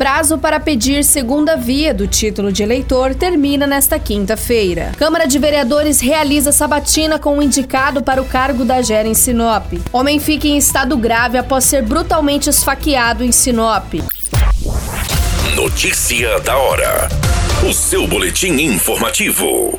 Prazo para pedir segunda via do título de eleitor termina nesta quinta-feira. Câmara de Vereadores realiza sabatina com o indicado para o cargo da Gera em Sinop. Homem fica em estado grave após ser brutalmente esfaqueado em Sinop. Notícia da hora. O seu boletim informativo.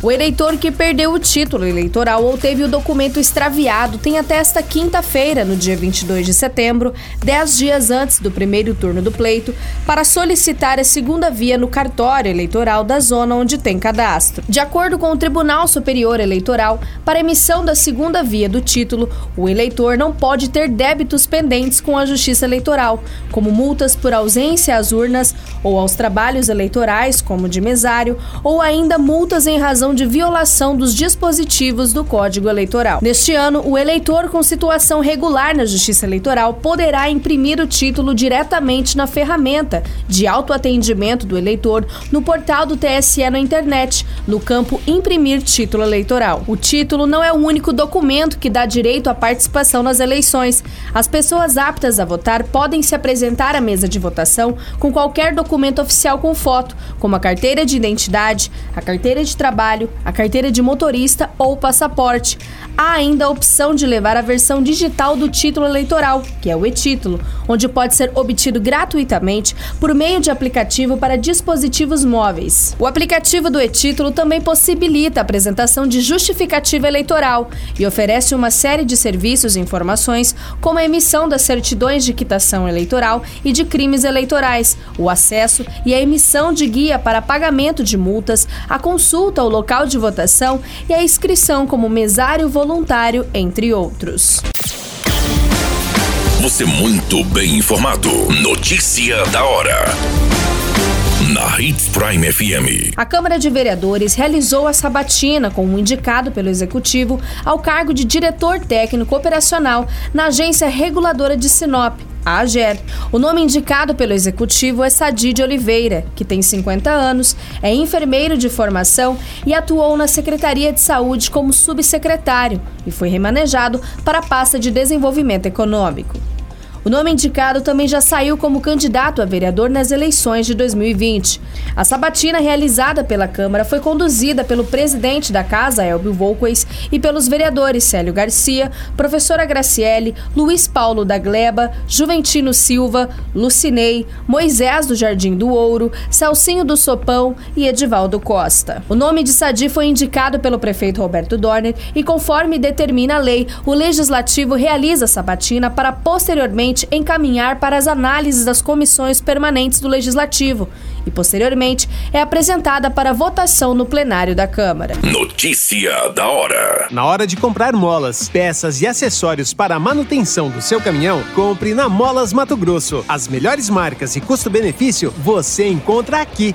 O eleitor que perdeu o título eleitoral ou teve o documento extraviado tem até esta quinta-feira, no dia 22 de setembro, dez dias antes do primeiro turno do pleito, para solicitar a segunda via no cartório eleitoral da zona onde tem cadastro. De acordo com o Tribunal Superior Eleitoral, para emissão da segunda via do título, o eleitor não pode ter débitos pendentes com a Justiça Eleitoral, como multas por ausência às urnas ou aos trabalhos eleitorais, como de mesário, ou ainda multas em razão de violação dos dispositivos do Código Eleitoral. Neste ano, o eleitor com situação regular na Justiça Eleitoral poderá imprimir o título diretamente na ferramenta de autoatendimento do eleitor no portal do TSE na internet, no campo Imprimir Título Eleitoral. O título não é o único documento que dá direito à participação nas eleições. As pessoas aptas a votar podem se apresentar à mesa de votação com qualquer documento oficial com foto, como a carteira de identidade, a carteira de trabalho, a carteira de motorista ou passaporte. Há ainda a opção de levar a versão digital do título eleitoral, que é o e-título, onde pode ser obtido gratuitamente por meio de aplicativo para dispositivos móveis. O aplicativo do e-título também possibilita a apresentação de justificativa eleitoral e oferece uma série de serviços e informações, como a emissão das certidões de quitação eleitoral e de crimes eleitorais, o acesso e a emissão de guia para pagamento de multas, a consulta ao local de votação e a inscrição como mesário voluntário, entre outros. Você muito bem informado. Notícia da hora. Na Hits Prime FM. A Câmara de Vereadores realizou a sabatina com um indicado pelo Executivo ao cargo de diretor técnico operacional na Agência Reguladora de Sinop, a AGER. O nome indicado pelo Executivo é Sadi de Oliveira, que tem 50 anos, é enfermeiro de formação e atuou na Secretaria de Saúde como subsecretário e foi remanejado para a pasta de Desenvolvimento Econômico. O nome indicado também já saiu como candidato a vereador nas eleições de 2020. A sabatina realizada pela Câmara foi conduzida pelo presidente da Casa, Elbio Volquez, e pelos vereadores Célio Garcia, professora Graciele, Luiz Paulo da Gleba, Juventino Silva, Lucinei, Moisés do Jardim do Ouro, Celcinho do Sopão e Edivaldo Costa. O nome de Sadi foi indicado pelo prefeito Roberto Dorner e, conforme determina a lei, o Legislativo realiza a sabatina para posteriormente encaminhar para as análises das comissões permanentes do Legislativo e, posteriormente, é apresentada para votação no plenário da Câmara. Notícia da hora: Na hora de comprar molas, peças e acessórios para a manutenção do seu caminhão, compre na Molas Mato Grosso. As melhores marcas e custo-benefício você encontra aqui.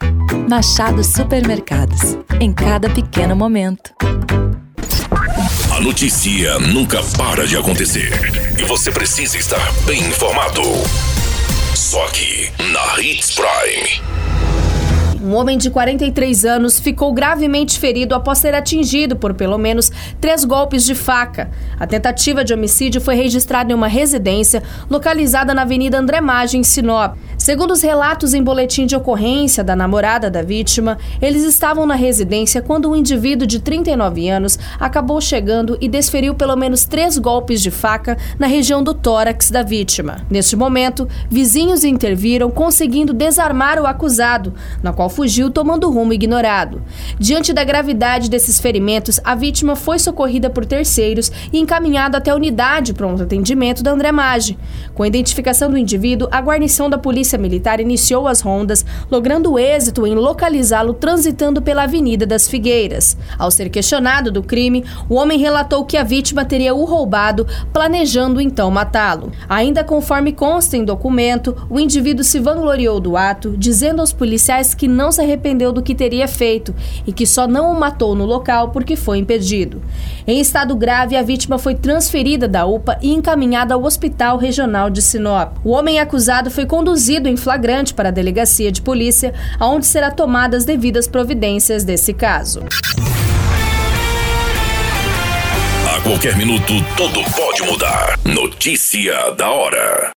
Machado Supermercados. Em cada pequeno momento. A notícia nunca para de acontecer e você precisa estar bem informado. Só aqui na Hits Prime. Um homem de 43 anos ficou gravemente ferido após ser atingido por pelo menos três golpes de faca. A tentativa de homicídio foi registrada em uma residência localizada na Avenida André Maggi, em Sinop. Segundo os relatos em boletim de ocorrência da namorada da vítima, eles estavam na residência quando um indivíduo de 39 anos acabou chegando e desferiu pelo menos três golpes de faca na região do tórax da vítima. Neste momento, vizinhos interviram, conseguindo desarmar o acusado, na qual fugiu tomando rumo ignorado. Diante da gravidade desses ferimentos, a vítima foi socorrida por terceiros e encaminhada até a unidade pronto atendimento da André Maggi. Com a identificação do indivíduo, a guarnição da polícia Polícia Militar iniciou as rondas, logrando êxito em localizá-lo transitando pela Avenida das Figueiras. Ao ser questionado do crime, o homem relatou que a vítima teria o roubado, planejando então matá-lo. Ainda conforme consta em documento, o indivíduo se vangloriou do ato, dizendo aos policiais que não se arrependeu do que teria feito e que só não o matou no local porque foi impedido. Em estado grave, a vítima foi transferida da UPA e encaminhada ao Hospital Regional de Sinop. O homem acusado foi conduzido em flagrante para a delegacia de polícia, onde será tomadas devidas providências desse caso. A qualquer minuto, tudo pode mudar. Notícia da hora.